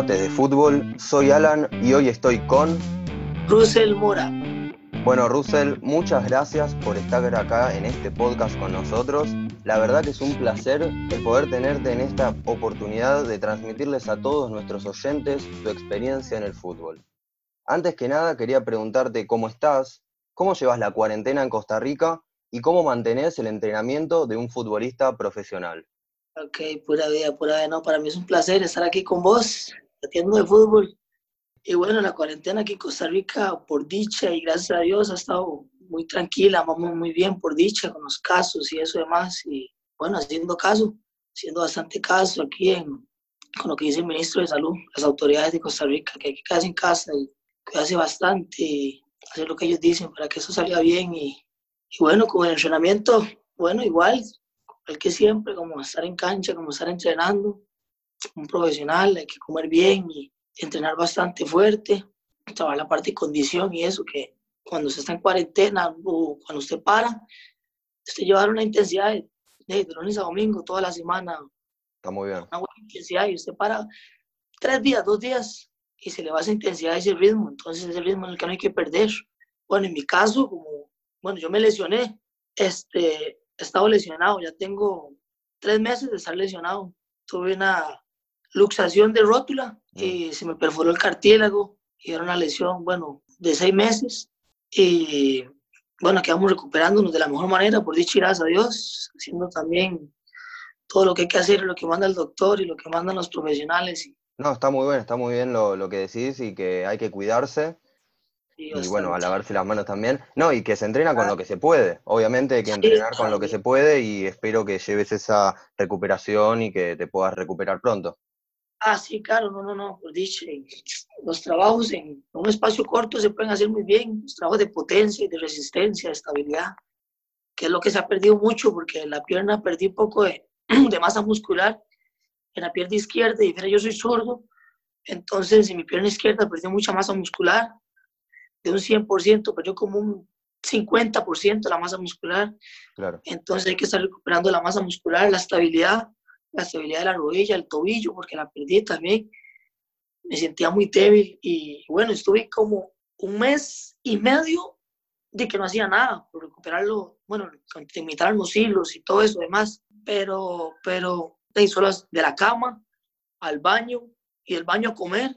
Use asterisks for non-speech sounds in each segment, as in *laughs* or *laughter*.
Debates de Fútbol. Soy Alan y hoy estoy con... Russell Mora. Bueno, Russell, muchas gracias por estar acá en este podcast con nosotros. La verdad que es un placer el poder tenerte en esta oportunidad de transmitirles a todos nuestros oyentes tu experiencia en el fútbol. Antes que nada, quería preguntarte cómo estás, cómo llevas la cuarentena en Costa Rica y cómo mantenés el entrenamiento de un futbolista profesional. Ok, pura vida, pura vida. No, para mí es un placer estar aquí con vos, atiendo de fútbol. Y bueno, la cuarentena aquí en Costa Rica, por dicha y gracias a Dios, ha estado muy tranquila, vamos muy bien por dicha con los casos y eso demás. Y bueno, haciendo caso, haciendo bastante caso aquí en, con lo que dice el ministro de Salud, las autoridades de Costa Rica, que hay que quedarse en casa y cuidarse bastante y hacer lo que ellos dicen para que eso salga bien. Y, y bueno, con el entrenamiento, bueno, igual, igual que siempre, como estar en cancha, como estar entrenando, un profesional, hay que comer bien y entrenar bastante fuerte, trabajar la parte de condición y eso, que cuando se está en cuarentena o cuando usted para, usted llevar una intensidad de, de, lunes a domingo, toda la semana. Está muy bien. Una buena intensidad y usted para tres días, dos días y se le va esa intensidad, ese ritmo. Entonces, ese ritmo en el que no hay que perder. Bueno, en mi caso, como, bueno, yo me lesioné, este, he estado lesionado, ya tengo tres meses de estar lesionado. Tuve una luxación de rótula y se me perforó el cartílago y era una lesión, bueno, de seis meses. Y bueno, quedamos recuperándonos de la mejor manera, por dicha gracias a Dios, haciendo también todo lo que hay que hacer, lo que manda el doctor y lo que mandan los profesionales. No, está muy bien, está muy bien lo, lo que decís y que hay que cuidarse. Y bueno, a lavarse las manos también. No, y que se entrena con lo que se puede. Obviamente hay que entrenar con lo que se puede y espero que lleves esa recuperación y que te puedas recuperar pronto. Ah, sí, claro, no, no, no, por dicho, los trabajos en un espacio corto se pueden hacer muy bien, los trabajos de potencia, de resistencia, de estabilidad, que es lo que se ha perdido mucho porque en la pierna perdí un poco de, *clears throat* de masa muscular, en la pierna izquierda, y yo soy zurdo, entonces en mi pierna izquierda perdí mucha masa muscular, de un 100%, perdió como un 50% la masa muscular, claro. entonces hay que estar recuperando la masa muscular, la estabilidad, la estabilidad de la rodilla, el tobillo, porque la perdí también. Me sentía muy débil y bueno, estuve como un mes y medio de que no hacía nada por recuperarlo, bueno, imitar los hilos y todo eso demás, pero, pero de solas de la cama al baño y del baño a comer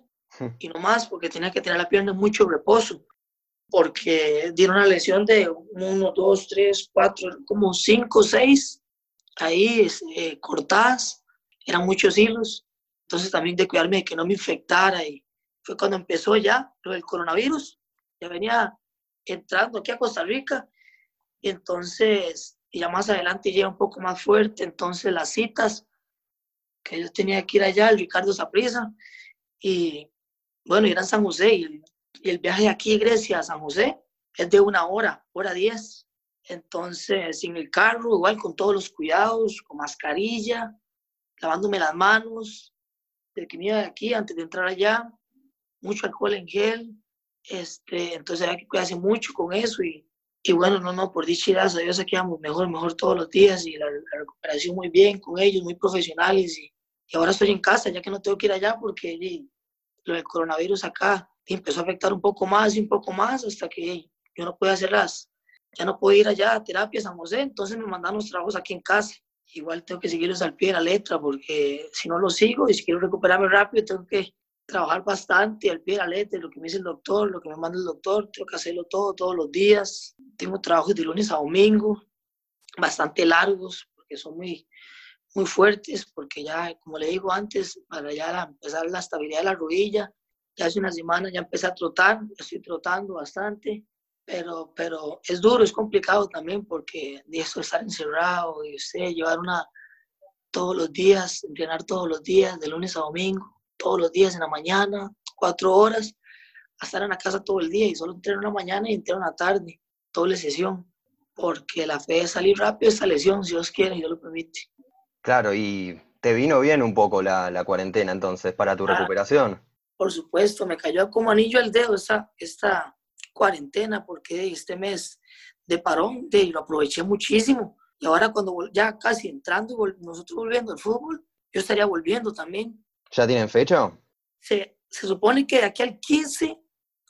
y no más porque tenía que tener la pierna en mucho reposo porque dieron una lesión de uno, dos, tres, cuatro, como cinco, seis ahí eh, cortadas, eran muchos hilos, entonces también de cuidarme de que no me infectara y fue cuando empezó ya lo del coronavirus, ya venía entrando aquí a Costa Rica. Y entonces, y ya más adelante llega un poco más fuerte, entonces las citas que yo tenía que ir allá, el Ricardo Saprisa, y bueno, era en San José, y y el viaje de aquí Grecia a San José es de una hora, hora diez, entonces, sin el carro, igual con todos los cuidados, con mascarilla, lavándome las manos, desde que me iba de aquí antes de entrar allá, mucho alcohol en gel, este, entonces hay que cuidarse mucho con eso y, y bueno, no, no, por dicha y gracias a Dios aquí vamos mejor, mejor todos los días y la, la, recuperación muy bien con ellos, muy profesionales y, y, ahora estoy en casa ya que no tengo que ir allá porque y, lo del coronavirus acá empezó a afectar un poco más y un poco más hasta que yo no puedo hacer las, ya no puedo ir allá a terapia San José, entonces me mandan los trabajos aquí en casa. Igual tengo que seguirlos al pie de la letra porque si no los sigo y si quiero recuperarme rápido tengo que trabajar bastante al pie de la letra, lo que me dice el doctor, lo que me manda el doctor, tengo que hacerlo todo, todos los días. Tengo trabajos de lunes a domingo, bastante largos porque son muy, muy fuertes, porque ya, como le digo antes, para ya empezar la estabilidad de la rodilla, ya hace una semana ya empecé a trotar, estoy trotando bastante, pero, pero es duro, es complicado también porque de eso estar encerrado y usted llevar una todos los días, entrenar todos los días, de lunes a domingo, todos los días en la mañana, cuatro horas, a estar en la casa todo el día y solo entreno en la mañana y entreno en la tarde, doble sesión, porque la fe es salir rápido de esta lesión, si Dios quiere y Dios lo permite. Claro, y te vino bien un poco la, la cuarentena entonces para tu ah, recuperación. Por supuesto, me cayó como anillo al dedo esta, esta, cuarentena porque este mes de parón de, lo aproveché muchísimo. Y ahora cuando ya casi entrando, nosotros volviendo al fútbol, yo estaría volviendo también. ¿Ya tienen fecha? se, se supone que de aquí al 15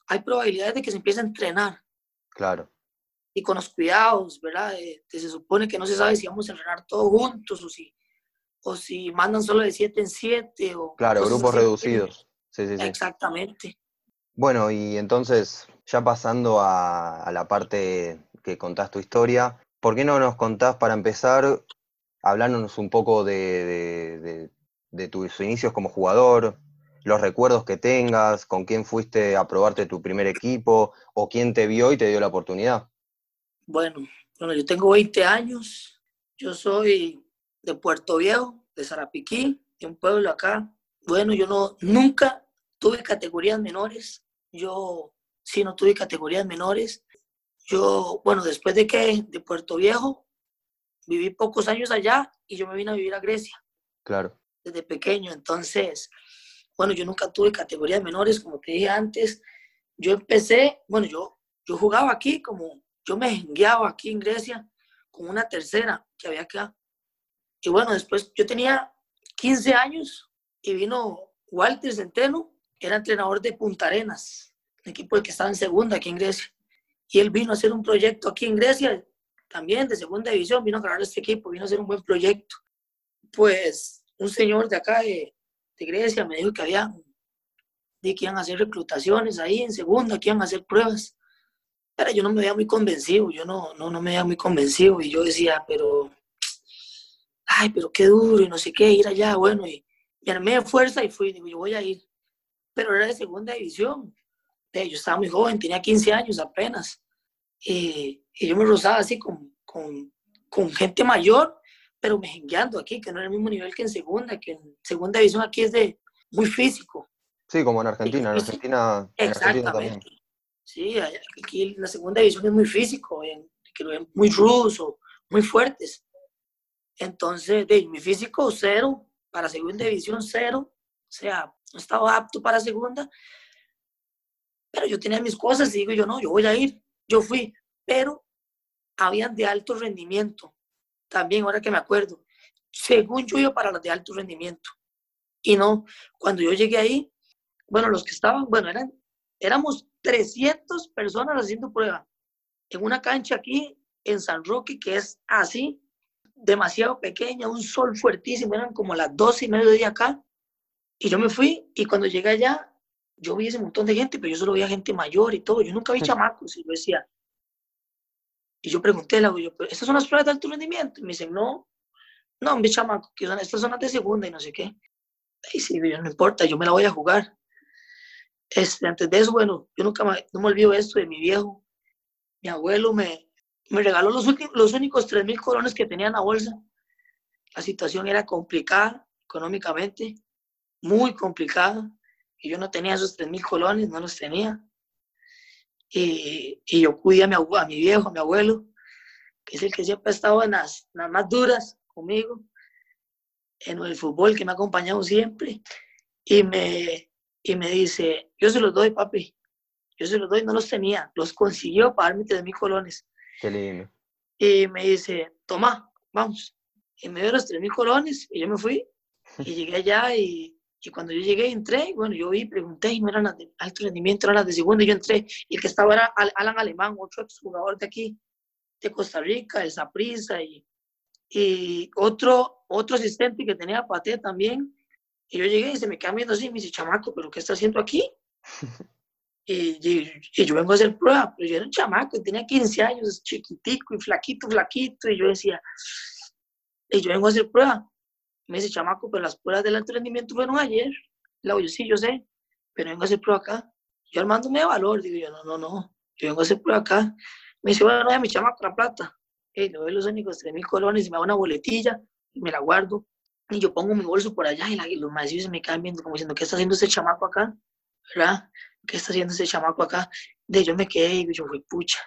hay probabilidades de que se empiece a entrenar. Claro. Y con los cuidados, ¿verdad? Eh, se supone que no se sabe si vamos a entrenar todos juntos o si, o si mandan solo de 7 en 7. O claro, grupos reducidos. Sí, sí, sí. Exactamente. Bueno, y entonces, ya pasando a, la parte que contás tu historia, ¿por qué no nos contás para empezar, hablándonos un poco de tus inicios como jugador, los recuerdos que tengas, con quién fuiste a probarte tu primer equipo o quién te vio y te dio la oportunidad. Bueno, bueno, yo tengo 20 años, yo soy de Puerto Viejo, de Zarapiquí, de un pueblo acá. Bueno, yo no, nunca tuve categorías menores, yo sí no tuve categorías menores. Yo, bueno, después de que de Puerto Viejo, viví pocos años allá y yo me vine a vivir a Grecia. Claro. Desde pequeño, entonces bueno, yo nunca tuve categorías menores, como te dije antes. Yo empecé, bueno, yo, yo jugaba aquí como, yo me jengueaba aquí en Grecia con una tercera que había acá. Y bueno, después yo tenía 15 años y vino Walter Centeno, era entrenador de Punta Arenas, el equipo que estaba en segunda aquí en Grecia. Y él vino a hacer un proyecto aquí en Grecia, también de segunda división, vino a ganar este equipo, vino a hacer un buen proyecto. Pues un señor de acá de, de Grecia me dijo que había, de que iban a hacer reclutaciones ahí en segunda, que iban a hacer pruebas. Pero yo no me veía muy convencido, yo no, no, no me veía muy convencido y yo decía, pero, ay, pero qué duro y no sé qué, ir allá, bueno, y me armé fuerza y fui, digo, yo voy a ir. Pero era de segunda división. Yo estaba muy joven, tenía 15 años apenas. Y, y yo me rozaba así con, con, con gente mayor pero mejengueando aquí, que no es el mismo nivel que en segunda, que en segunda división aquí es de muy físico. Sí, como en Argentina, en Argentina, Exactamente. sí, aquí la segunda división es muy físico, en, muy ruso, muy fuertes. Entonces, de, mi físico cero, para segunda división cero, o sea, no estaba apto para segunda, pero yo tenía mis cosas y digo yo, no, yo voy a ir, yo fui, pero habían de alto rendimiento, también, ahora que me acuerdo, según yo iba para las de alto rendimiento. Y no, cuando yo llegué ahí, bueno, los que estaban, bueno, eran, éramos 300 personas haciendo prueba en una cancha aquí en San Roque, que es así, demasiado pequeña, un sol fuertísimo, eran como las 12 y media de acá. Y yo me fui y cuando llegué allá, yo vi ese montón de gente, pero yo solo veía gente mayor y todo. Yo nunca vi chamacos y yo decía, y yo pregunté, le yo, ¿estas son las pruebas de alto rendimiento? Y me dicen, no, no, hombre, chamaco, que son, estas son las de segunda y no sé qué. Y sí, yo, no importa, yo me la voy a jugar. Este, antes de eso, bueno, yo nunca me, no me olvido esto de mi viejo. Mi abuelo me, me regaló los, los únicos 3 mil colones que tenía en la bolsa. La situación era complicada económicamente, muy complicada. Y yo no tenía esos 3 mil colones, no los tenía. Y, yo cuidé a mi, a mi viejo, a mi abuelo, que es el que siempre ha estado en las, más duras conmigo, en el fútbol, que me ha acompañado siempre. Y me, y me dice, yo se los doy, papi. Yo se los doy, no los tenía. Los consiguió para darme 3 mil colones. Qué lindo. Y me dice, toma, vamos. Y me dio los 3 mil colones y yo me fui. Y llegué allá y, y cuando yo llegué, entré, bueno, yo vi, pregunté, y no eran las de alto rendimiento, eran las de segundo, y yo entré, y el que estaba era Alan Alemán, otro jugador de aquí, de Costa Rica, de Saprissa, y, y otro, otro asistente que tenía Pate también, y yo llegué y se me queda viendo así, me dice, chamaco, ¿pero qué está haciendo aquí? *laughs* y, y, yo vengo a hacer prueba, pero yo era un chamaco, tenía 15 años, chiquitico y flaquito, flaquito, y yo decía, y yo vengo a hacer prueba, me dice, chamaco, pero las pruebas del alto rendimiento fueron ayer. Le digo, sí, yo sé, pero vengo a hacer prueba acá. Yo armándome de valor, digo yo, no, no, no, yo vengo a hacer prueba acá. Me dice, bueno, ya mi chamaco, la plata. Y le doy los únicos 3 mil colones y me da una boletilla y me la guardo. Y yo pongo mi bolso por allá y, los maestros me quedan viendo como diciendo, ¿qué está haciendo ese chamaco acá? ¿Verdad? ¿Qué está haciendo ese chamaco acá? De yo me quedé y yo fui pucha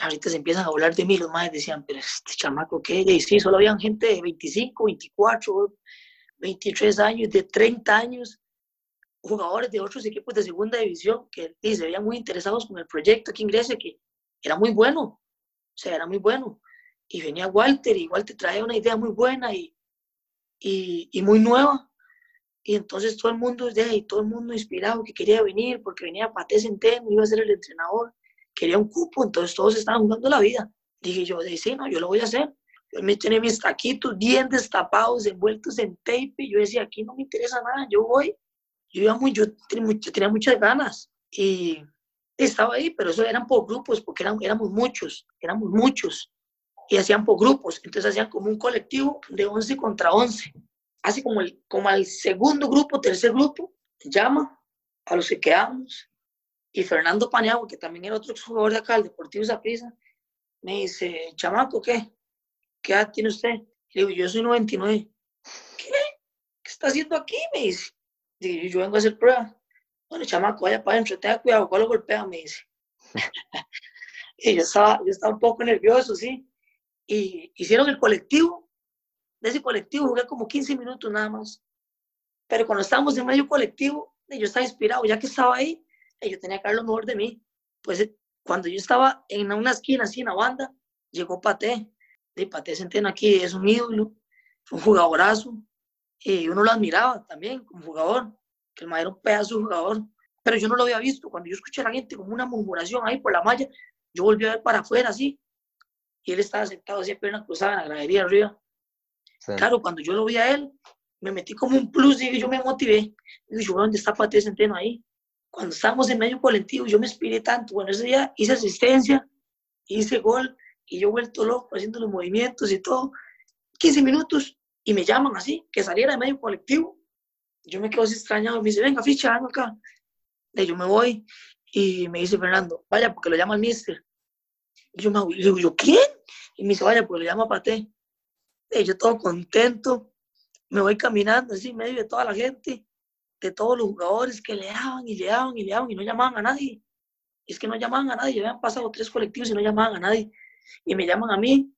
ahorita se empiezan a hablar de mí, los más decían, pero este chamaco, ¿qué? Y sí, solo habían gente de 25, 24, 23 años, de 30 años, jugadores de otros equipos de segunda división que se veían muy interesados con el proyecto aquí en Grecia, que era muy bueno, o sea, era muy bueno. Y venía Walter, y Walter traía una idea muy buena y, y, y muy nueva. Y entonces todo el mundo, de todo el mundo inspirado que quería venir porque venía Pate Centeno, iba a ser el entrenador, quería un cupo, entonces todos estaban jugando la vida. Dije yo, sí, no, yo lo voy a hacer. Yo me tenía mis taquitos bien destapados, envueltos en tape, y yo decía, aquí no me interesa nada, yo voy. Yo, iba muy, yo, tenía, muchas ganas y estaba ahí, pero eso eran por grupos, porque eran, éramos muchos, éramos muchos, y hacían por grupos, entonces hacían como un colectivo de 11 contra 11 así como, el, como al segundo grupo, tercer grupo, llama a los que quedamos. Y Fernando Paniagua, que también era otro jugador de acá, el Deportivo Zaprisa, me dice, chamaco, ¿qué? ¿Qué edad tiene usted? Le digo, yo soy 99. ¿Qué? ¿Qué está haciendo aquí? Me dice. Digo, yo vengo a hacer prueba. Bueno, chamaco, vaya para adentro, tenga cuidado, ¿cuál lo golpea? Me dice. *laughs* y yo estaba, yo estaba un poco nervioso, sí. Y hicieron el colectivo de ese colectivo jugué como 15 minutos nada más. Pero cuando estábamos en medio colectivo, yo estaba inspirado, ya que estaba ahí, yo tenía que dar lo mejor de mí. Pues eh, cuando yo estaba en una esquina, así en la banda, llegó Paté. Y Paté Centeno aquí es un ídolo, fue un jugadorazo. Y uno lo admiraba también como jugador, que el madero un pedazo de jugador. Pero yo no lo había visto. Cuando yo escuché a la gente como una murmuración ahí por la malla, yo volví a ver para afuera así. Y él estaba sentado así, pierna cruzada en la gradería arriba. Claro, cuando yo lo vi a él, me metí como un plus y yo me motivé. Y yo, ¿dónde está Patricio Centeno ahí? Cuando estábamos en medio colectivo, yo me inspiré tanto. Bueno, ese día hice asistencia, hice gol y yo vuelto loco haciendo los movimientos y todo. 15 minutos y me llaman así, que saliera de medio colectivo. Yo me quedo así extrañado. Me dice, venga, ficha, venga acá. Y yo me voy y me dice Fernando, vaya, porque lo llama el mister. Y yo me digo, ¿yo quién? Y me dice, vaya, porque lo llama Pate yo todo contento, me voy caminando así medio de toda la gente, de todos los jugadores que le daban y le daban y le daban y no llamaban a nadie. es que no llamaban a nadie, ya habían pasado tres colectivos y no llamaban a nadie. Y me llaman a mí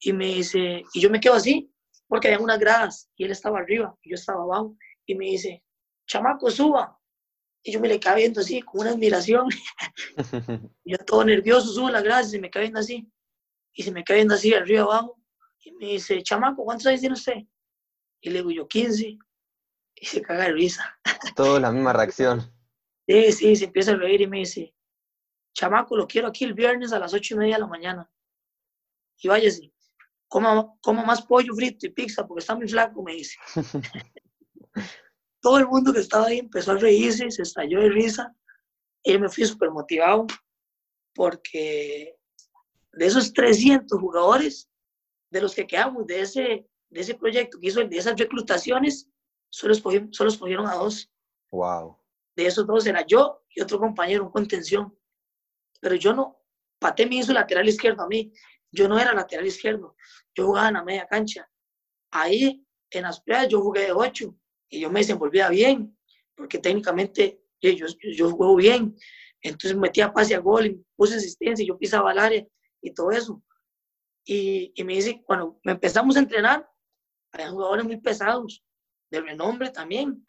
y me dice, y yo me quedo así, porque había unas gradas y él estaba arriba y yo estaba abajo. Y me dice, chamaco, suba. Y yo me le quedé viendo así, con una admiración. *laughs* yo todo nervioso, subo las gradas y me quedé viendo así. Y se me quedé viendo así, arriba abajo. Y me dice, chamaco, ¿cuántos años tiene usted? Y le digo yo, 15. Y *laughs* se caga de risa. Todo la misma reacción. *laughs* Sí, sí, se empieza a reír y me dice, chamaco, lo quiero aquí el viernes a las ocho y media de la mañana. Y váyase, coma, coma más pollo frito y pizza porque está muy flaco, me dice. *laughs* Todo el mundo que estaba ahí empezó a reírse, se estalló de risa. Y yo me fui súper motivado porque de esos 300 jugadores, de los que quedamos de ese, de ese proyecto que hizo, de esas reclutaciones, solo escogieron, solo escogieron a dos. Wow. De esos dos era yo y otro compañero, un contención. Pero yo no, Pate me hizo lateral izquierdo a mí. Yo no era lateral izquierdo. Yo jugaba en la media cancha. Ahí, en las playas, yo jugué de ocho y yo me desenvolvía bien, porque técnicamente yo, yo juego bien. Entonces metía pase a gol, puse asistencia, y yo pisaba el área y todo eso. Y, y me dice, cuando empezamos a entrenar, había jugadores muy pesados, de renombre también,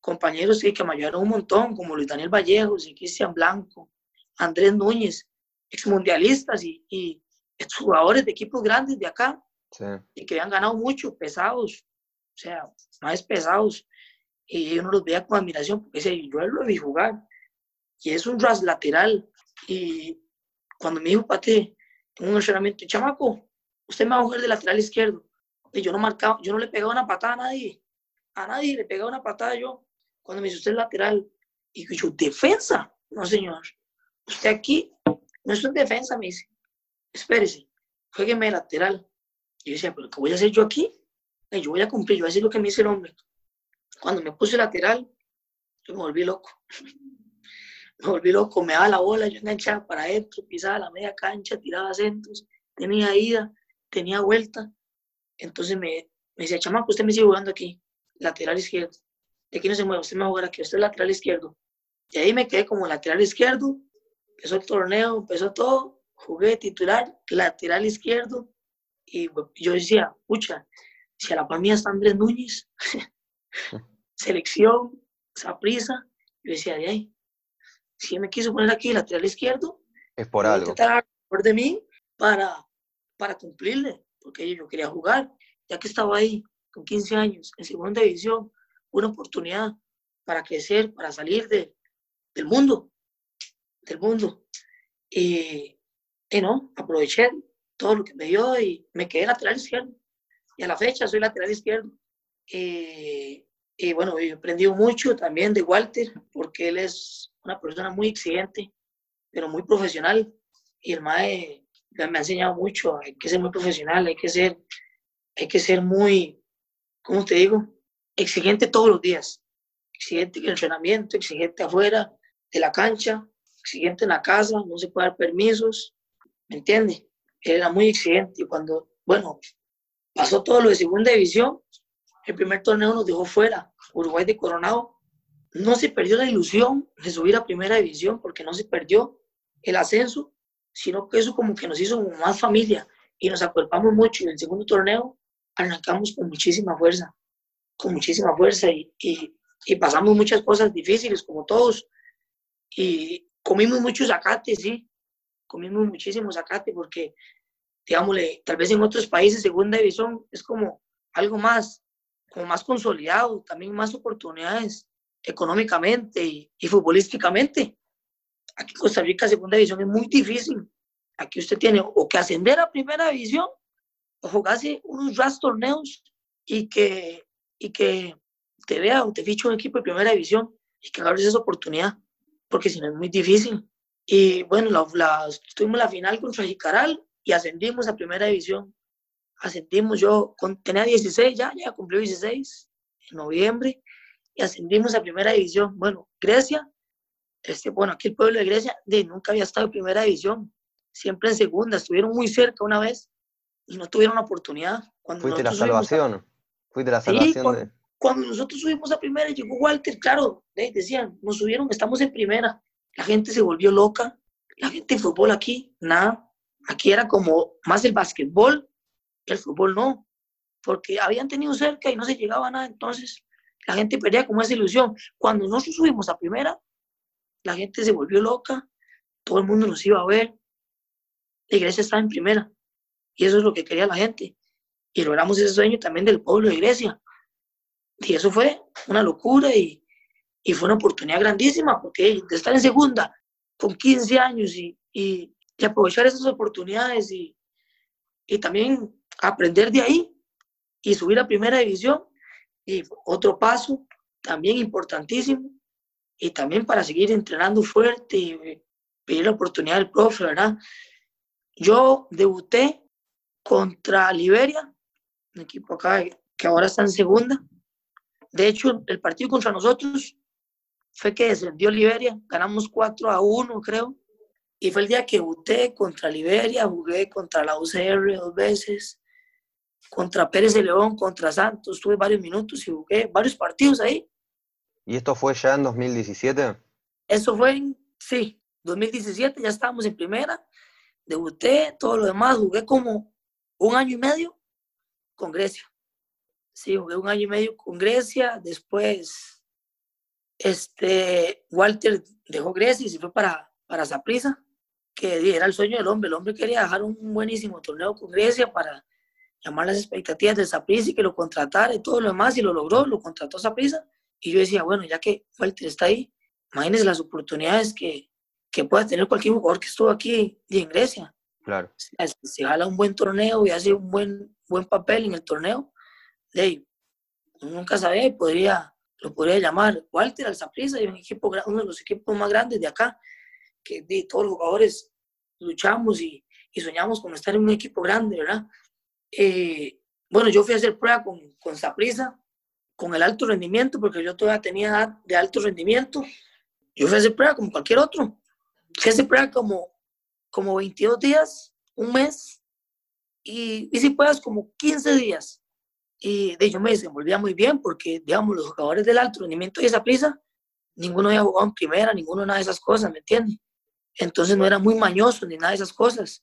compañeros que, que me ayudaron un montón, como Luis Daniel Vallejos y Cristian Blanco, Andrés Núñez, exmundialistas y, y jugadores de equipos grandes de acá, y que habían ganado mucho, pesados, o sea, más pesados. Y yo no los veía con admiración, porque decía, yo lo vi jugar, y es un ras lateral. Y cuando me dijo, Pate, en un entrenamiento, chamaco, usted me va a coger de lateral izquierdo. Y yo no marcaba, yo no le pegaba una patada a nadie. A nadie le pegaba una patada yo. Cuando me dice usted lateral. Y yo, defensa. No, señor. Usted aquí no es un defensa, me dice. Espérese, juegueme lateral. Y yo decía, ¿pero qué voy a hacer yo aquí? Yo voy a cumplir, yo voy a hacer lo que me dice el hombre. Cuando me puse lateral, yo me volví loco *laughs* me volví loco, me daba la bola, yo enganchaba para adentro, pisaba la media cancha, tiraba centros, tenía ida, tenía vuelta. Entonces me, me decía, chamaco, usted me sigue jugando aquí, lateral izquierdo. De aquí no se mueve, usted me va a jugar aquí, usted es lateral izquierdo. Y ahí me quedé como lateral izquierdo, empezó el torneo, empezó todo, jugué titular, lateral izquierdo. Y yo decía, pucha, si a la par mía está Andrés Núñez, *laughs* selección, prisa, yo decía, de ahí, si me quiso poner aquí lateral izquierdo, es por algo. por de mí para, para cumplirle, porque yo quería jugar, ya que estaba ahí con 15 años en segunda división, una oportunidad para crecer, para salir de, del mundo, del mundo. Y, y no, aproveché todo lo que me dio y me quedé lateral izquierdo. Y a la fecha soy lateral izquierdo. Y, y bueno, he aprendido mucho también de Walter, porque él es una persona muy exigente, pero muy profesional. Y el MAE me ha enseñado mucho, hay que ser muy profesional, hay que ser, hay que ser muy, ¿cómo te digo? Exigente todos los días. Exigente en el entrenamiento, exigente afuera de la cancha, exigente en la casa, no se puede dar permisos, ¿me entiende? Él era muy exigente y cuando, bueno, pasó todo lo de segunda división, el primer torneo nos dejó fuera, Uruguay de Coronado. No se perdió la ilusión de subir a primera división porque no se perdió el ascenso, sino que eso como que nos hizo más familia y nos acuerpamos mucho. Y el segundo torneo arrancamos con muchísima fuerza, con muchísima fuerza y, y, y pasamos muchas cosas difíciles como todos. Y comimos mucho zacate, sí, comimos muchísimo zacate porque, digámosle, tal vez en otros países segunda división es como algo más como más consolidado, también más oportunidades económicamente y, futbolísticamente. Aquí en Costa Rica, segunda división es muy difícil. Aquí usted tiene o que ascender a primera división o jugarse unos ras torneos y que, y que te vea o te fiche un equipo de primera división y que abres esa oportunidad, porque si no es muy difícil. Y bueno, la, la, tuvimos la final contra Jicaral y ascendimos a primera división ascendimos, yo tenía 16 ya, ya cumplió 16 en noviembre y ascendimos a primera división. Bueno, Grecia, este, bueno, aquí el pueblo de Grecia de, nunca había estado en primera división, siempre en segunda, estuvieron muy cerca una vez y no tuvieron oportunidad. Cuando Fuiste la salvación, fuiste la salvación. cuando, nosotros subimos a primera, llegó Walter, claro, decían, nos subieron, estamos en primera, la gente se volvió loca, la gente de fútbol aquí, nada, aquí era como más el básquetbol el fútbol no, porque habían tenido cerca y no se llegaba a nada, entonces la gente perdía como esa ilusión. Cuando nosotros subimos a primera, la gente se volvió loca, todo el mundo nos iba a ver, la iglesia estaba en primera, y eso es lo que quería la gente, y logramos ese sueño también del pueblo de iglesia. Y eso fue una locura y, y fue una oportunidad grandísima, porque de estar en segunda con 15 años y, y, y aprovechar esas oportunidades y, y también aprender de ahí y subir a primera división. Y otro paso también importantísimo y también para seguir entrenando fuerte y pedir la oportunidad del profe, ¿verdad? Yo debuté contra Liberia, un equipo acá que ahora está en segunda. De hecho, el partido contra nosotros fue que descendió Liberia, ganamos 4 a 1, creo. Y fue el día que debuté contra Liberia, jugué contra la UCR dos veces, contra Pérez de León, contra Santos, tuve varios minutos y jugué varios partidos ahí. ¿Y esto fue ya en 2017? Eso fue en, sí, 2017, ya estábamos en primera, debuté, todo lo demás, jugué como un año y medio con Grecia. Sí, jugué un año y medio con Grecia, después este, Walter dejó Grecia y se fue para, para Zaprisa, que era el sueño del hombre. El hombre quería dejar un buenísimo torneo con Grecia para llamar las expectativas de Saprissa y que lo contratara y todo lo demás, y lo logró, lo contrató Saprissa. Y yo decía, bueno, ya que Walter está ahí, imagínense las oportunidades que, que pueda tener cualquier jugador que estuvo aquí en Grecia. Claro. Si, jala un buen torneo y hace un buen, buen papel en el torneo, de, nunca sabía podría, lo podría llamar Walter al Saprissa y un equipo, uno de los equipos más grandes de acá, que de, todos los jugadores luchamos y, y soñamos con estar en un equipo grande, ¿verdad? Eh, bueno, yo fui a hacer prueba con, con Saprisa, con el alto rendimiento, porque yo todavía tenía de alto rendimiento. Yo fui a hacer prueba como cualquier otro. Fui a hacer prueba como, como 22 días, un mes, y hice pruebas como 15 días. Y de yo me desenvolvía muy bien, porque, digamos, los jugadores del alto rendimiento y esa prisa, ninguno había jugado en primera, ninguno nada de esas cosas, ¿me entiendes? Entonces no era muy mañoso ni nada de esas cosas.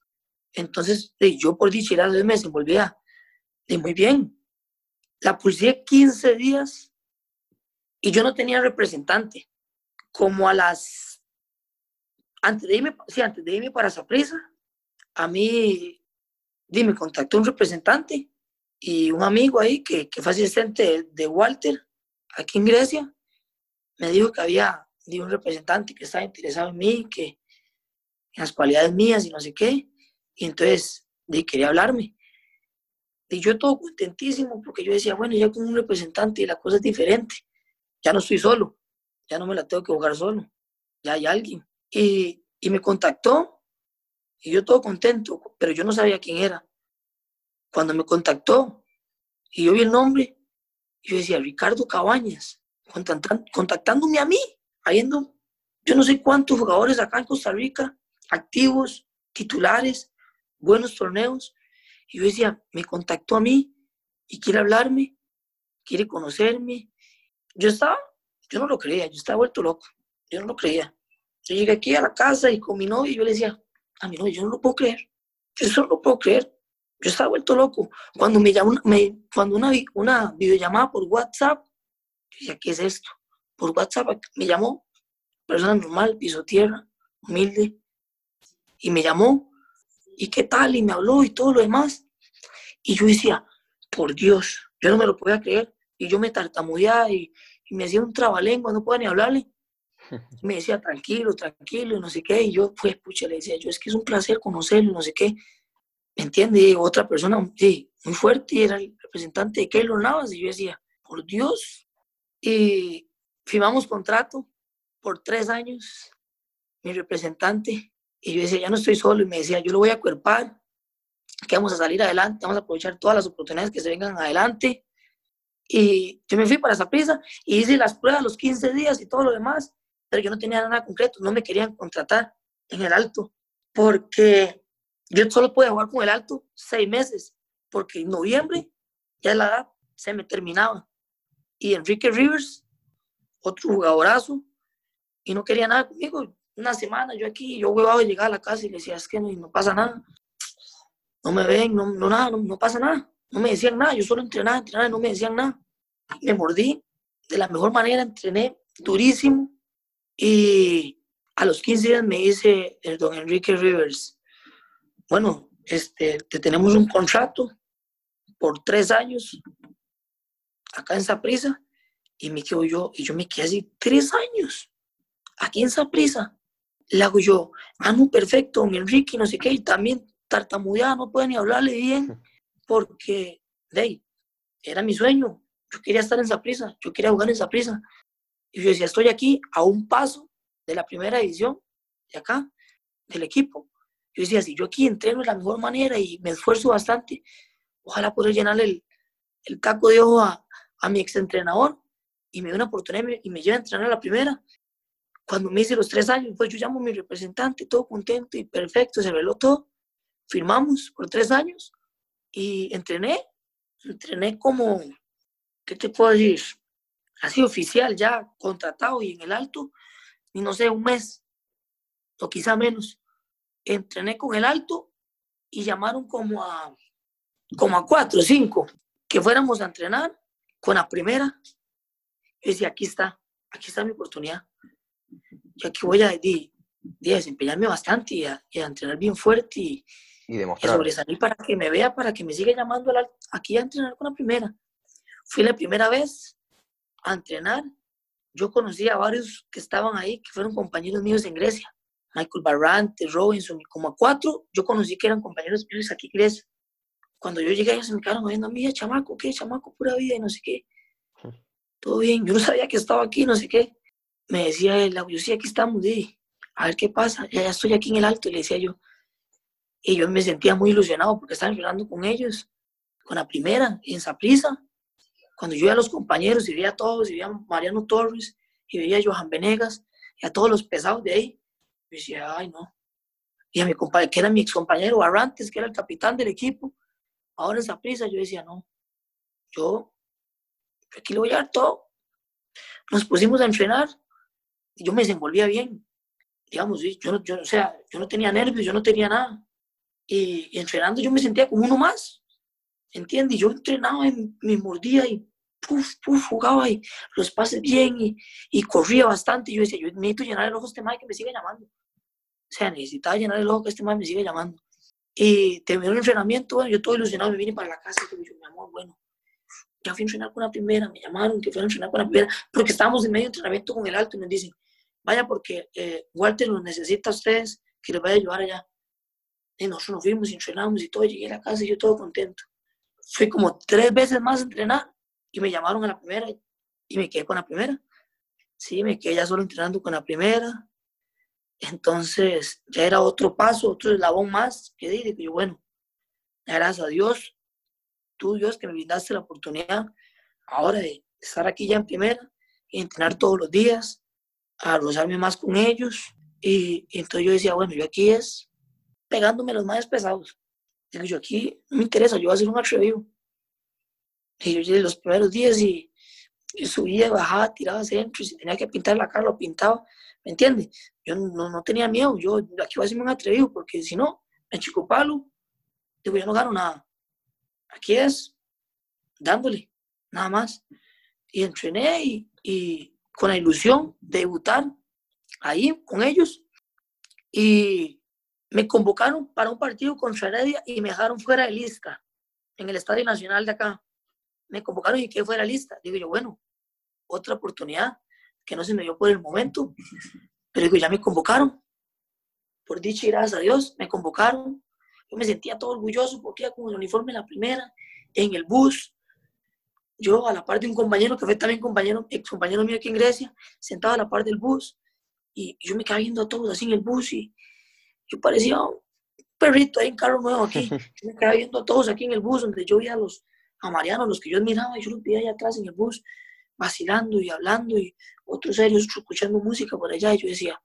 Entonces, yo por dicha me desenvolvía de muy bien. La pulsé 15 días y yo no tenía representante. Como a las... Antes de irme, sí, antes de irme para esa presa, a mí me contactó un representante y un amigo ahí que, que fue asistente de, Walter, aquí en Grecia, me dijo que había un representante que estaba interesado en mí, que en las cualidades mías y no sé qué. Y entonces quería hablarme. Y yo todo contentísimo porque yo decía, bueno, ya con un representante la cosa es diferente. Ya no estoy solo, ya no me la tengo que jugar solo, ya hay alguien. Y, y me contactó y yo todo contento, pero yo no sabía quién era. Cuando me contactó y yo vi el nombre, yo decía, Ricardo Cabañas, contactándome a mí, habiendo yo no sé cuántos jugadores acá en Costa Rica, activos, titulares, buenos torneos. Y yo decía, me contactó a mí y quiere hablarme, quiere conocerme. Yo estaba, yo no lo creía, yo estaba vuelto loco, yo no lo creía. Yo llegué aquí a la casa y con mi novio y yo le decía, a mi novio, yo no lo puedo creer, yo eso no lo puedo creer. Yo estaba vuelto loco. Cuando me llamó, me, cuando una, una videollamada por WhatsApp, yo decía, ¿qué es esto? Por WhatsApp me llamó, persona normal, piso tierra, humilde, y me llamó, ¿y qué tal? Y me habló y todo lo demás. Y yo decía, por Dios, yo no me lo podía creer. Y yo me tartamudeaba y, me hacía un trabalengua, no podía ni hablarle. Me decía, tranquilo, tranquilo, no sé qué. Y yo, pues, pucha, le decía, yo es que es un placer conocerlo, no sé qué. ¿Me entiende? otra persona, sí, muy fuerte, era el representante de Keylor Navas, y yo decía, por Dios. Y firmamos contrato por tres años, mi representante, y yo decía, ya no estoy solo, y me decía, yo lo voy a cuerpar, que vamos a salir adelante, vamos a aprovechar todas las oportunidades que se vengan adelante. Y yo me fui para esa prisa y hice las pruebas los 15 días y todo lo demás, pero yo no tenía nada concreto, no me querían contratar en el alto, porque yo solo pude jugar con el alto seis meses, porque en noviembre ya la edad se me terminaba. Y Enrique Rivers, otro jugadorazo, y no quería nada conmigo. Una semana yo aquí, yo huevaba llegar a la casa y decía, es que no, pasa nada. No me ven, no, no nada, no, pasa nada. No me decían nada, yo solo entrenaba, entrenaba y no me decían nada. Me mordí de la mejor manera, entrené durísimo y a los 15 días me dice el don Enrique Rivers, bueno, este, te tenemos un contrato por tres años acá en Saprisa y me quedo yo, y yo me quedé así tres años aquí en Saprisa. Le hago yo, ah, no, perfecto, mi Enrique, no sé qué, y también tartamudeaba, no puede ni hablarle bien, porque, de era mi sueño. Yo quería estar en Saprisa, yo quería jugar en Saprisa. Y yo decía, estoy aquí a un paso de la primera edición de acá, del equipo. Yo decía, si yo aquí entreno de la mejor manera y me esfuerzo bastante, ojalá poder llenarle el, el taco de ojo a, a mi exentrenador y me dé una oportunidad y me, lleve a entrenar a la primera. Cuando me hice los tres años, pues yo llamo a mi representante, todo contento y perfecto, se arregló todo. Firmamos por tres años y entrené, entrené como, ¿qué te puedo decir? Así oficial, ya contratado y en el alto, y no sé, un mes o quizá menos entrené con el alto y llamaron como a, como a cuatro o cinco que fuéramos a entrenar con la primera. Y decía, aquí está, aquí está mi oportunidad. Yo aquí voy a, desempeñarme bastante y a, entrenar bien fuerte y, y, demostrar. sobresalir para que me vea, para que me siga llamando aquí a entrenar con la primera. Fui la primera vez a entrenar. Yo conocí a varios que estaban ahí, que fueron compañeros míos en Grecia. Michael Barrante, Robinson, y como a cuatro, yo conocí que eran compañeros míos aquí en Cuando yo llegué, ellos se me quedaron viendo, mira, chamaco, ¿qué? Chamaco, pura vida, y no sé qué. *laughs* Todo bien, yo no sabía que estaba aquí, no sé qué. Me decía él, yo sí, aquí estamos, di, a ver qué pasa, ya, ya estoy aquí en el alto, y le decía yo. Y yo me sentía muy ilusionado porque estaba entrenando con ellos, con la primera, en Saprisa. Cuando yo veía a los compañeros y veía a todos, y veía a Mariano Torres, y veía a Johan Venegas, y a todos los pesados de ahí, yo decía, ay, no. Y a mi compañero, que era mi ex compañero Barrantes, que era el capitán del equipo, ahora esa prisa, yo decía, no, yo, aquí le voy a dar todo. Nos pusimos a entrenar y yo me desenvolvía bien. Digamos, yo no, yo, o sea, yo no tenía nervios, yo no tenía nada. Y, entrenando yo me sentía como uno más. ¿Entiendes? Yo entrenaba y me mordía y puf, puf, jugaba y los pases bien y, y corría bastante. Y yo decía, yo necesito llenar el ojo a este man que me sigue llamando. O sea, necesitaba llenar el ojo que este man me sigue llamando. Y terminó el entrenamiento, bueno, yo todo ilusionado, me vine para la casa y yo, mi amor, bueno, ya fui a entrenar con la primera, me llamaron que fui a entrenar con la primera, porque estábamos en medio de entrenamiento con el alto y nos dicen, vaya porque eh, Walter nos necesita a ustedes, que les vaya a ayudar allá. Y nosotros nos fuimos y entrenamos y todo, llegué a la casa y yo todo contento. Fui como tres veces más a entrenar y me llamaron a la primera y me quedé con la primera. Sí, me quedé ya solo entrenando con la primera. Entonces ya era otro paso, otro eslabón más que dije, yo, bueno, gracias a Dios, tú Dios que me brindaste la oportunidad ahora de estar aquí ya en primera y entrenar todos los días, a rozarme más con ellos. Y, entonces yo decía, bueno, yo aquí es pegándome los más pesados. Digo, yo aquí no me interesa, yo voy a hacer un atrevido. Y yo los primeros días y, subía, bajaba, tiraba centro, y si tenía que pintar la cara, lo pintaba. ¿Me entiendes? Yo no, no, tenía miedo, yo aquí voy a hacerme un atrevido, porque si no, me chico palo, digo, yo no gano nada. Aquí es dándole, nada más. Y entrené y, y con la ilusión de debutar ahí con ellos. Y me convocaron para un partido contra Heredia y me dejaron fuera de lista en el Estadio Nacional de acá. Me convocaron y que fuera lista. Digo yo, bueno, otra oportunidad que no se me dio por el momento, pero digo, ya me convocaron. Por dicha y gracias a Dios, me convocaron. Yo me sentía todo orgulloso porque iba con el uniforme en la primera, en el bus. Yo a la par de un compañero, que fue también compañero, ex compañero mío aquí en Grecia, sentado a la par del bus. Y yo me quedaba viendo a todos así en el bus y yo parecía un perrito ahí en carro nuevo aquí. *laughs* Yo me quedaba viendo a todos aquí en el bus, donde yo veía a los a Mariano, los que yo admiraba, yo los veía allá atrás en el bus, vacilando y hablando, y otros serios escuchando música por allá. Y yo decía,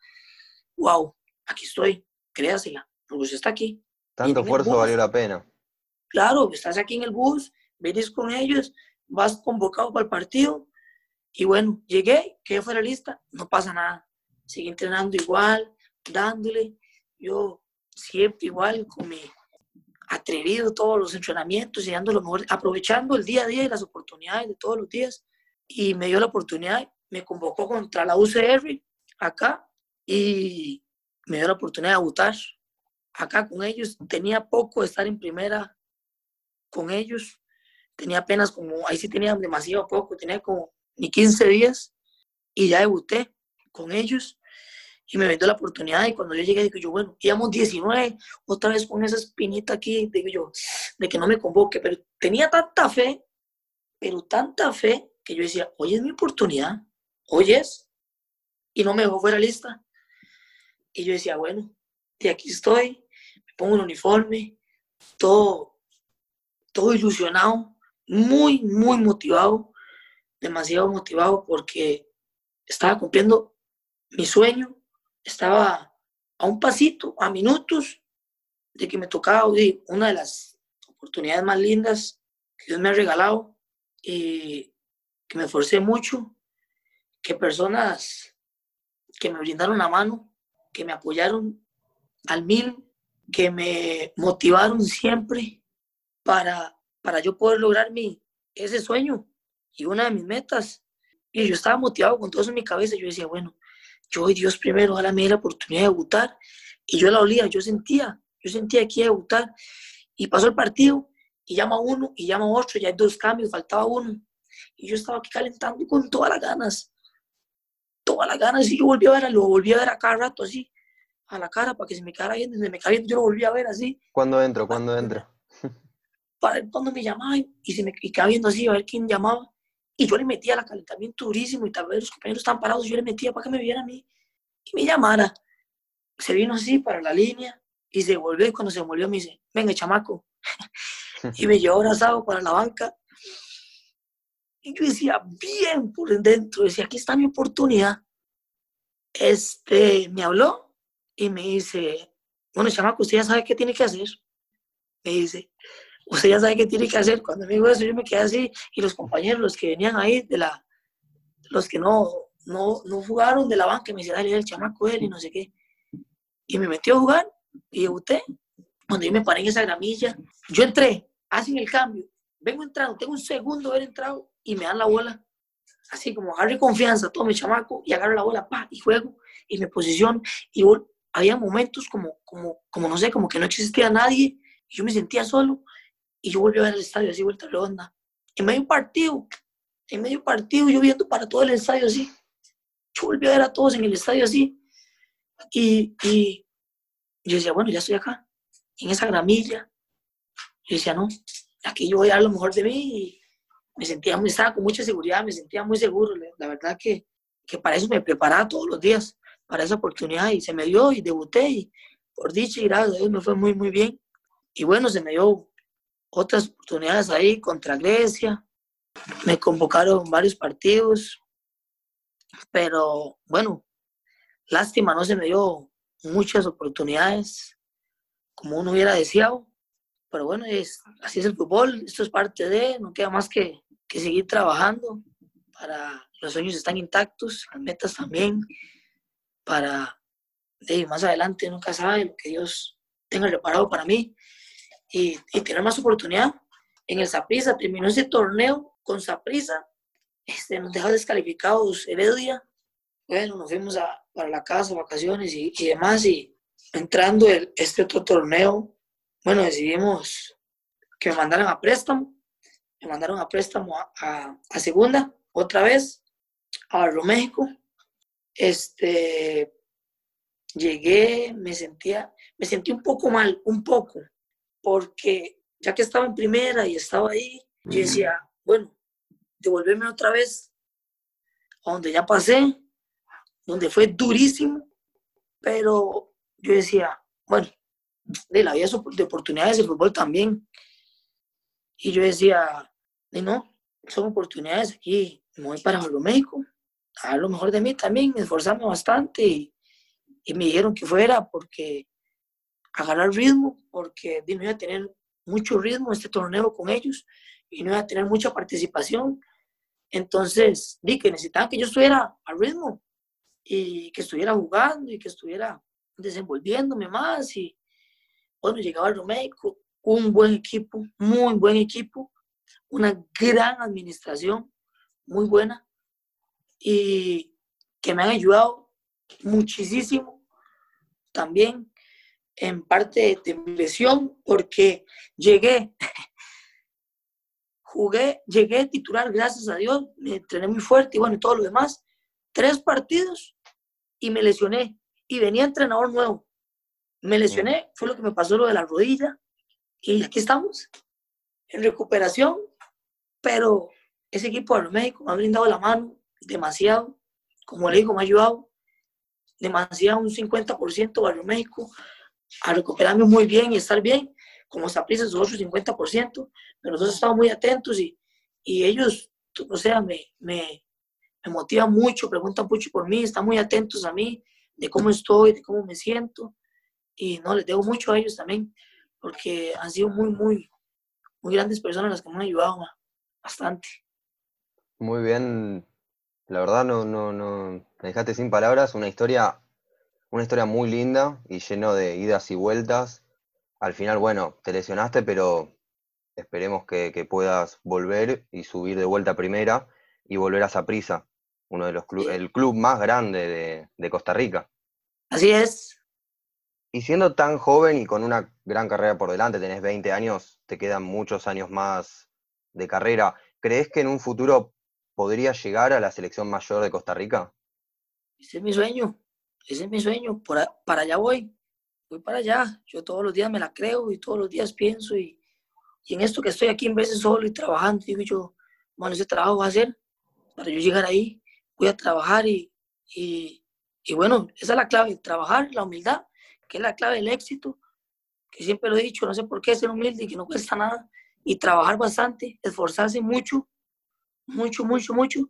wow, aquí estoy, créasela, pues está aquí. Tanto esfuerzo valió la pena. Claro, estás aquí en el bus, vienes con ellos, vas convocado para el partido. Y bueno, llegué, quedé fuera lista, no pasa nada. Sigue entrenando igual, dándole. Yo siempre igual, con mi atrevido todos los entrenamientos y dando lo mejor, aprovechando el día a día y las oportunidades de todos los días. Y me dio la oportunidad, me convocó contra la UCR acá y me dio la oportunidad de debutar acá con ellos. Tenía poco de estar en primera con ellos. Tenía apenas como, ahí sí tenía demasiado poco, tenía como ni 15 días y ya debuté con ellos y me vendió la oportunidad y cuando yo llegué digo yo, bueno, íbamos 19, otra vez con esa espinita aquí, digo yo, de que no me convoque, pero tenía tanta fe, pero tanta fe que yo decía, hoy es mi oportunidad, hoy es, y no me dejó fuera lista. Y yo decía, bueno, de aquí estoy, pongo un uniforme, todo, todo ilusionado, muy, muy motivado, demasiado motivado porque estaba cumpliendo mi sueño, estaba a un pasito, a minutos de que me tocaba una de las oportunidades más lindas que Dios me ha regalado y que me esforcé mucho, que personas que me brindaron la mano, que me apoyaron al mil, que me motivaron siempre para, para yo poder lograr mi, ese sueño y una de mis metas. Y yo estaba motivado con todo eso en mi cabeza. Yo decía, bueno, yo y Dios primero, ojalá me dé la oportunidad de debutar. Y yo la olía, yo sentía, yo sentía que iba a debutar. Y pasó el partido y llama uno y llama otro, ya hay dos cambios, faltaba uno. Y yo estaba aquí calentando con todas las ganas, todas las ganas. Y yo volví a ver, lo volví a ver a cada rato así a la cara para que se me quedara bien, desde me caía, yo lo volví a ver así. ¿Cuándo entro? ¿Cuándo entro? Para ver cuándo me llamaba y se me quedaba viendo así a ver quién llamaba. Y yo le metía el calentamiento durísimo y tal vez los compañeros estaban parados, yo le metía para que me viera a mí y me llamara. Se vino así para la línea y se volvió y cuando se volvió me dice, venga chamaco. *laughs* y me llevó abrazado para la banca. Y yo decía, bien por dentro, decía, aquí está mi oportunidad. Este, me habló y me dice, bueno, chamaco, usted ya sabe qué tiene que hacer. Me dice, usted ya sabe qué tiene que hacer. Cuando me dijo eso, yo me quedé así y los compañeros, los que venían ahí, de la, los que no, no, no jugaron de la banca, me dice, dale, el chamaco él y no sé qué. Y me metió a jugar y debuté. Cuando yo me paré en esa gramilla, yo entré, hacen el cambio, vengo entrando, tengo un segundo de haber entrado y me dan la bola. Así como agarre confianza, todo mi chamaco y agarro la bola, pa, y juego y me posiciono y había momentos como, como, como, no sé, como que no existía nadie, y yo me sentía solo, y yo volví a ver el estadio así, vuelta redonda, en medio partido, en medio partido, yo viendo para todo el estadio así. Yo volví a ver a todos en el estadio así. Y, y yo decía, bueno, ya estoy acá, en esa gramilla. Yo decía, no, aquí yo voy a dar lo mejor de mí. Y me sentía, estaba con mucha seguridad, me sentía muy seguro. La verdad que, que para eso me preparaba todos los días, para esa oportunidad. Y se me dio y debuté. Y por dicha y gracias a me fue muy, muy bien. Y bueno, se me dio otras oportunidades ahí contra Grecia. Me convocaron varios partidos, pero bueno, lástima, no se me dio muchas oportunidades como uno hubiera deseado. Pero bueno, es, así es el fútbol, esto es parte de, no queda más que, que seguir trabajando para los sueños están intactos, las metas también, para de más adelante nunca sabe lo que Dios tenga preparado para mí y, y tener más oportunidad. En el Saprisa terminó ese torneo con Saprisa, este, nos dejó descalificados Heredia. Bueno, nos fuimos a, para la casa, vacaciones y, y demás. Y entrando el, este otro torneo, bueno, decidimos que me mandaran a préstamo. Me mandaron a préstamo a, a, a segunda, otra vez, a Barrio México. Este, llegué, me sentía, me sentí un poco mal, un poco, porque ya que estaba en primera y estaba ahí, yo decía, bueno, devolverme otra vez a donde ya pasé, donde fue durísimo, pero yo decía, bueno, de la vida de oportunidades el fútbol también. Y yo decía, de no, son oportunidades aquí, me voy para México, a lo mejor de mí también, esforzarme bastante y, y me dijeron que fuera porque agarrar ritmo, porque no iba a tener mucho ritmo este torneo con ellos y no iba a tener mucha participación. Entonces, di que necesitaban que yo estuviera al ritmo y que estuviera jugando y que estuviera desenvolviéndome más. Y bueno, llegaba al México, un buen equipo, muy buen equipo, una gran administración, muy buena, y que me han ayudado muchísimo también en parte de lesión, porque llegué, *laughs* jugué, llegué titular, gracias a Dios, me entrené muy fuerte y bueno, y todo lo demás. Tres partidos y me lesioné. Y venía entrenador nuevo. Me lesioné, fue lo que me pasó lo de la rodilla. Y aquí estamos, en recuperación. Pero ese equipo de México me ha brindado la mano demasiado. Como le digo, me ha ayudado demasiado, un 50% Barrio México, a recuperarme muy bien y estar bien, como Saprissa su otro 50%, pero nosotros estamos muy atentos y, y ellos, o sea, me, me, me motivan mucho, preguntan mucho por mí, están muy atentos a mí, de cómo estoy, de cómo me siento, y no, les debo mucho a ellos también, porque han sido muy, muy, muy grandes personas las que me han ayudado bastante. Muy bien, la verdad no, no, no, me dejaste sin palabras, una historia, una historia muy linda y lleno de idas y vueltas. Al final, bueno, te lesionaste, pero esperemos que, puedas volver y subir de vuelta a primera y volver a Saprissa, uno de los clubes, el club más grande de, de Costa Rica. Así es. Y siendo tan joven y con una gran carrera por delante, tenés 20 años, te quedan muchos años más de carrera. ¿Crees que en un futuro podría llegar a la selección mayor de Costa Rica? Ese es mi sueño, ese es mi sueño, para allá voy, voy para allá. Yo todos los días me la creo y todos los días pienso y, y en esto que estoy aquí en veces solo y trabajando, digo yo, bueno, ese trabajo va a ser para yo llegar ahí, voy a trabajar y, y, y bueno, esa es la clave, trabajar, la humildad, que es la clave del éxito, que siempre lo he dicho, no sé por qué ser humilde y que no cuesta nada, y trabajar bastante, esforzarse mucho, mucho, mucho, mucho,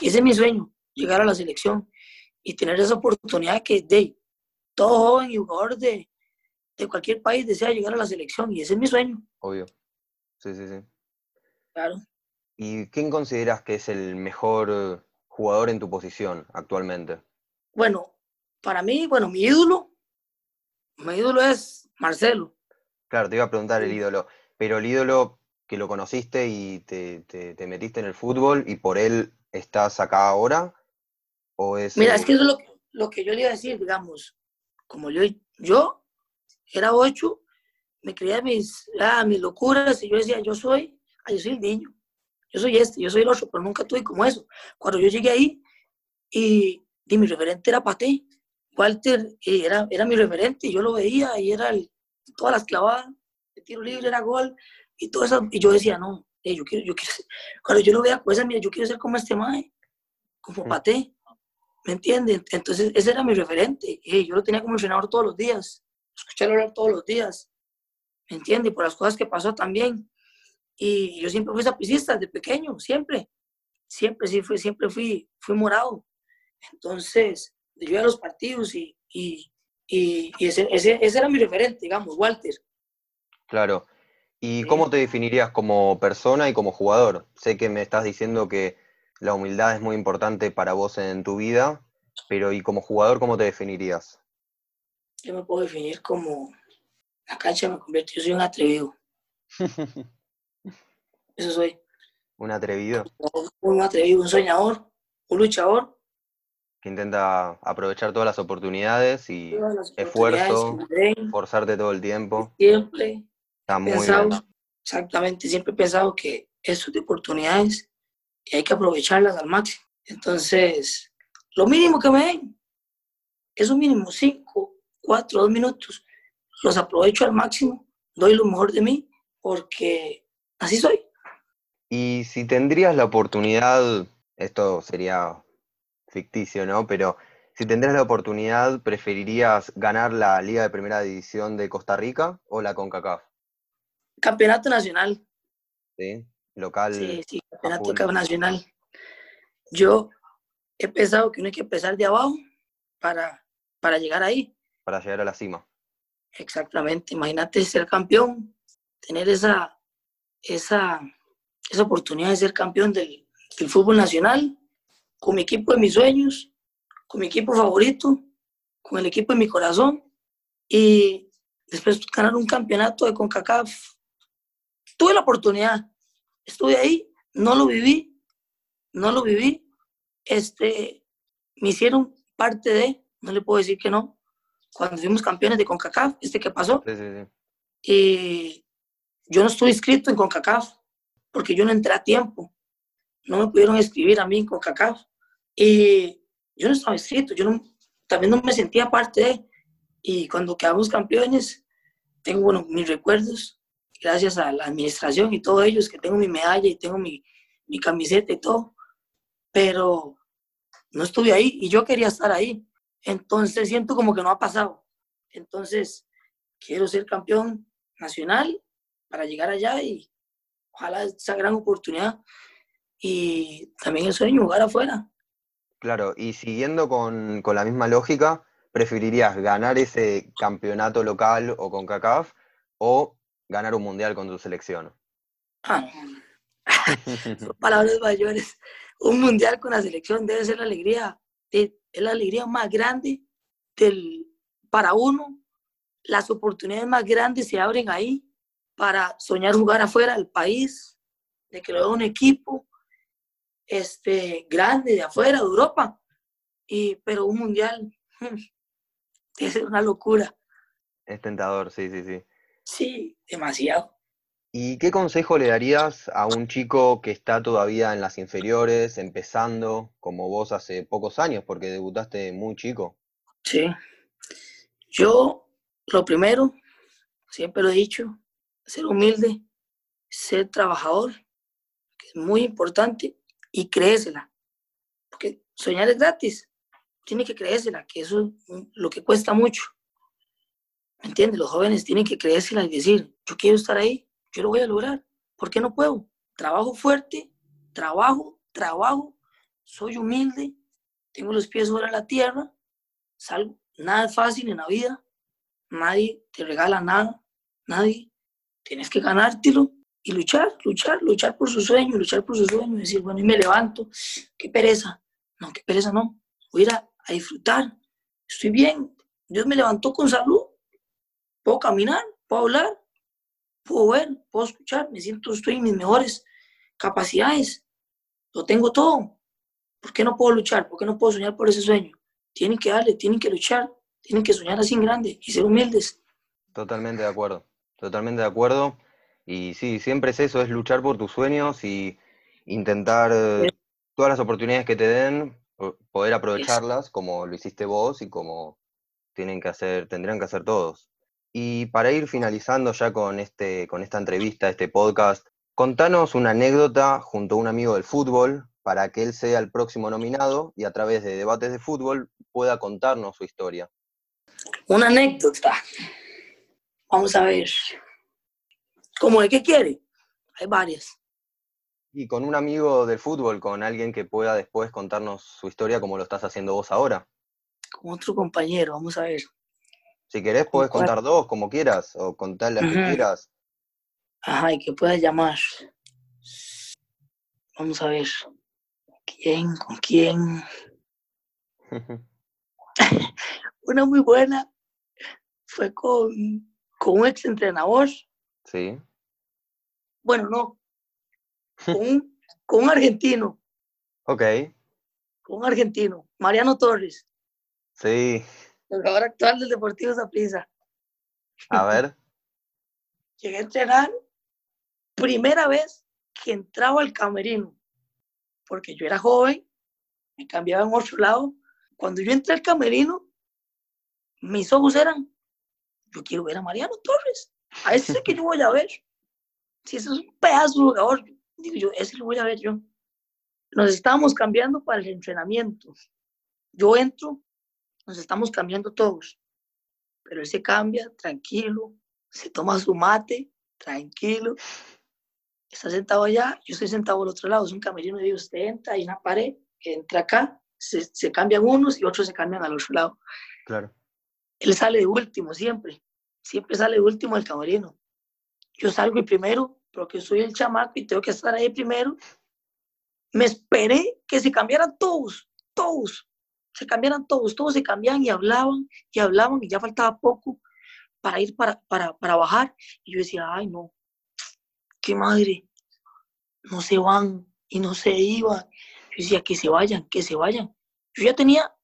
y ese es mi sueño, llegar a la selección y tener esa oportunidad que de todo joven y jugador de, de cualquier país desea llegar a la selección y ese es mi sueño. Obvio. Sí, sí, sí. Claro. ¿Y quién consideras que es el mejor jugador en tu posición actualmente? Bueno, para mí, bueno, mi ídolo, mi ídolo es Marcelo. Claro, te iba a preguntar el ídolo, pero el ídolo que lo conociste y te, te, te metiste en el fútbol y por él estás acá ahora, Mira, es que eso es lo, lo, que yo le iba a decir, digamos, como yo, yo era ocho, me creía mis, ah, mis locuras y yo decía, yo soy, ah, yo soy el niño, yo soy este, yo soy el otro, pero nunca tuve como eso. Cuando yo llegué ahí y, y mi referente era Pate, Walter era, era mi referente, y yo lo veía y era el, todas las clavadas, el tiro libre era gol y todo eso, y yo decía, no, eh, yo quiero, yo quiero *laughs* cuando yo lo vea pues mira, yo quiero ser como este mae, como mm. ¿Me entiendes? Entonces ese era mi referente, yo lo tenía como entrenador todos los días, escucharlo hablar todos los días, ¿me entiendes? Por las cosas que pasó también. Y yo siempre fui zapicista desde pequeño, siempre. Siempre, sí, fui, siempre fui, fui morado. Entonces, yo iba a los partidos y, y, y, ese, ese, ese, era mi referente, digamos, Walter. Claro. ¿Y cómo te definirías como persona y como jugador? Sé que me estás diciendo que la humildad es muy importante para vos en tu vida, pero ¿y como jugador cómo te definirías? Yo me puedo definir como la cancha me convirtió, yo soy un atrevido. *laughs* Eso soy. Un atrevido. Un atrevido, un soñador, un luchador. Que intenta aprovechar todas las oportunidades y esfuerzo, forzarte todo el tiempo. Siempre. Está muy bien. Exactamente, siempre he pensado que eso de oportunidades y hay que aprovecharlas al máximo. Entonces, lo mínimo que me den, un mínimo, cinco, cuatro, dos minutos, los aprovecho al máximo, doy lo mejor de mí, porque así soy. Y si tendrías la oportunidad, esto sería ficticio, ¿no? Pero si tendrías la oportunidad, ¿preferirías ganar la Liga de Primera División de Costa Rica o la CONCACAF? Campeonato nacional. Sí, local. Sí, sí, campeonato nacional. Yo he pensado que no hay que empezar de abajo para, para llegar ahí. Para llegar a la cima. Exactamente. Imagínate ser campeón, tener esa, esa, esa oportunidad de ser campeón del, del fútbol nacional, con mi equipo de mis sueños, con mi equipo favorito, con el equipo de mi corazón, y después ganar un campeonato de CONCACAF. Tuve la oportunidad, estuve ahí, no lo viví, no lo viví, este, me hicieron parte de, no le puedo decir que no, cuando fuimos campeones de CONCACAF, este que pasó, sí, sí, sí. y yo no estoy inscrito en CONCACAF, porque yo no entré a tiempo. No me pudieron escribir a mí con CACAF. Y yo no estaba inscrito, yo no, también no me sentía parte de. Y cuando quedamos campeones, tengo bueno, mis recuerdos, gracias a la administración y todos ellos, que tengo mi medalla y tengo mi, mi camiseta y todo. Pero no estuve ahí y yo quería estar ahí. Entonces siento como que no ha pasado. Entonces quiero ser campeón nacional para llegar allá y ojalá esa gran oportunidad y también el sueño jugar afuera. Claro, y siguiendo con, la misma lógica, ¿preferirías ganar ese campeonato local o con CACAF o ganar un mundial con tu selección? Ah, *laughs* son palabras mayores. Un mundial con la selección debe ser la alegría, es la alegría más grande del, para uno. Las oportunidades más grandes se abren ahí para soñar jugar afuera del país, de que lo vea un equipo este, grande de afuera, de Europa, y, pero un mundial *laughs* es una locura. Es tentador, sí, sí, sí. Sí, demasiado. ¿Y qué consejo le darías a un chico que está todavía en las inferiores, empezando, como vos hace pocos años, porque debutaste muy chico? Sí. Yo, lo primero, siempre lo he dicho, ser humilde, ser trabajador, que es muy importante, y creésela. Porque soñar es gratis. Tiene que creérsela, que eso es lo que cuesta mucho. ¿Me entiendes? Los jóvenes tienen que creérsela y decir, yo quiero estar ahí, yo lo voy a lograr. ¿Por qué no puedo? Trabajo fuerte, trabajo, trabajo, soy humilde, tengo los pies sobre la tierra, salgo. Nada es fácil en la vida, nadie te regala nada, nadie tienes que ganártelo y luchar, luchar, luchar por su sueño, luchar por su sueño, decir, bueno, y me levanto, qué pereza, no, qué pereza no, voy a ir a, disfrutar, estoy bien, Dios me levantó con salud, puedo caminar, puedo hablar, puedo ver, puedo escuchar, me siento, estoy en mis mejores capacidades, lo tengo todo, ¿por qué no puedo luchar? ¿Por qué no puedo soñar por ese sueño? Tienen que darle, tienen que luchar, tienen que soñar así en grande y ser humildes. Totalmente de acuerdo. Totalmente de acuerdo. Y sí, siempre es eso, es luchar por tus sueños y, intentar todas las oportunidades que te den, poder aprovecharlas como lo hiciste vos y como tienen que hacer, tendrían que hacer todos. Y para ir finalizando ya con, este, con esta entrevista, este podcast, contanos una anécdota junto a un amigo del fútbol para que él sea el próximo nominado y a través de debates de fútbol pueda contarnos su historia. Una anécdota. Vamos a ver. ¿Cómo de qué quiere? Hay varias. Y con un amigo del fútbol, con alguien que pueda después contarnos su historia como lo estás haciendo vos ahora. Con otro compañero, vamos a ver. Si querés, puedes contar dos, como quieras, o contarle a que quieras. Ajá, y que puedas llamar. Vamos a ver. ¿Quién? ¿Con quién? *laughs* Una muy buena fue con, con un ex entrenador. *laughs* Sí. Bueno, no. Con un, con un argentino. Ok. Con un argentino. Mariano Torres. Sí. Jugador actual del Deportivo Zaprisa. A ver. *laughs* Llegué a entrenar primera vez que entraba al camerino, porque yo era joven, me cambiaba en otro lado. Cuando yo entré al camerino, mis ojos eran, yo quiero ver a Mariano Torres, a ese es el que yo voy a ver. Si ese es un pedazo de jugador, digo yo, ese lo voy a ver yo. Nos estábamos cambiando para el entrenamiento. Yo entro, nos estamos cambiando todos, pero él se cambia tranquilo, se toma su mate, tranquilo, está sentado allá, yo estoy sentado al otro lado, es un camerino de usted entra, hay una pared, entra acá, se, se, cambian unos y otros se cambian al otro lado. Claro. Él sale de último siempre, siempre sale de último del camerino. Yo salgo y primero, porque soy el chamaco y tengo que estar ahí primero. Me esperé que se cambiaran todos, todos, se cambiaran todos, todos se cambiaban y hablaban y hablaban y ya faltaba poco para ir para, para, para bajar. Y yo decía, ay no, qué madre, no se van y no se iban. Yo decía, que se vayan, que se vayan. Yo ya tenía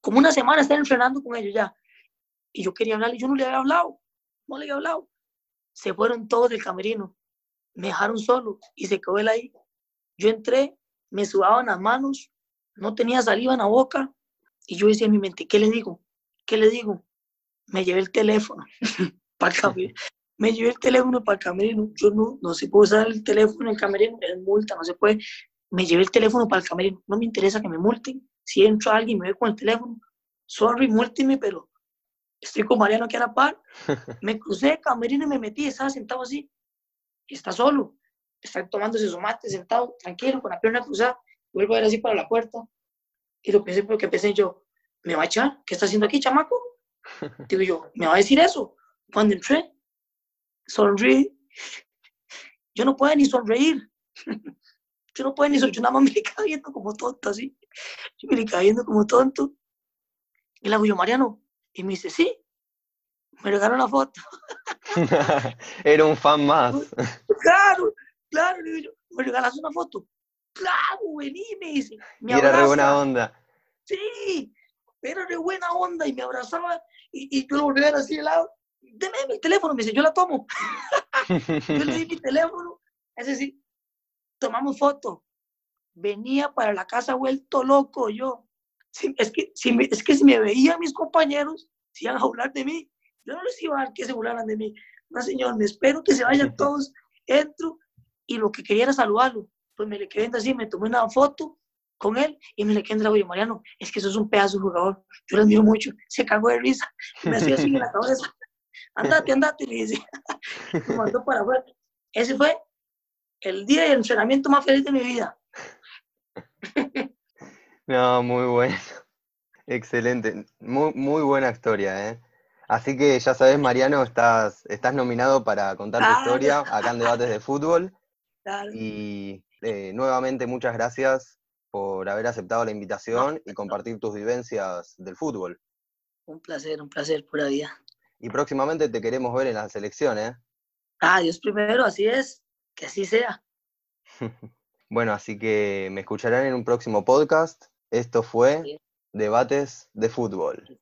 como una semana estar entrenando con ellos ya. Y yo quería hablarle, yo no le había hablado, no le había hablado. Se fueron todos del camerino, me dejaron solo y se quedó él ahí. Yo entré, me sudaban las manos, no tenía saliva en la boca y yo decía en mi mente, ¿qué le digo? ¿Qué le digo? Me llevé el teléfono *laughs* para el me llevé el teléfono para el camerino. Yo no, no se puede usar el teléfono en el camerino, es multa, no se puede. Me llevé el teléfono para el camerino. No me interesa que me multen. Si entra alguien y me ve con el teléfono, sorry, multime, pero estoy con Mariano aquí a la par. *laughs* Me crucé el camerino y me metí, estaba sentado así. Está solo. Está tomándose su mate, sentado, tranquilo, con la pierna cruzada. Vuelvo a ver así para la puerta. Y lo pensé porque pensé yo, ¿me va a echar? ¿Qué está haciendo aquí, chamaco? *laughs* Digo yo, ¿me va a decir eso? Cuando entré, sonríe. Yo no puedo ni sonreír. *laughs* Yo no puedo ni sonreír. Yo nada más me quedaba viendo como tonto así. Yo me quedaba viendo como tonto. Y le hago yo, Mariano. Y me dice, sí. Me regaló una foto. *laughs* Era un fan más. Claro, claro. ¿me regalas una foto? Claro, vení, me dice. Me era re buena onda. Sí, era re buena onda y me abrazaba y, y yo lo volví a ver así de lado deme mi teléfono, me dice, yo la tomo. *laughs* yo le di mi teléfono, es decir, tomamos foto. Venía para la casa vuelto loco yo. es, que, si me, es que si me veían mis compañeros, si iban a hablar de mí, yo no les iba a dar que se burlaran de mí. No, señor, me espero que se vayan *laughs* todos. Entro y lo que quería era saludarlo. Pues me le quedé así, me tomé una foto con él y me le quedé en Mariano, es que eso es un pedazo de jugador. Yo lo admiro mucho. Se cagó de risa. Me hacía así en la *laughs* cabeza andate, andate, le dice. *laughs* Me mandó para afuera. Ese fue el día de entrenamiento más feliz de mi vida. No, muy bueno. Excelente. Muy, muy buena historia, ¿eh? Así que ya sabes, Mariano, estás, estás nominado para contar tu historia acá en Debates de Fútbol. *laughs* Y eh, nuevamente muchas gracias por haber aceptado la invitación y compartir tus vivencias del fútbol. Un placer, un placer, pura vida. Y próximamente te queremos ver en la selección, ¿eh? Ah, Dios primero, así es, que así sea. *laughs* bueno, así que me escucharán en un próximo podcast. Esto fue Debates de Fútbol.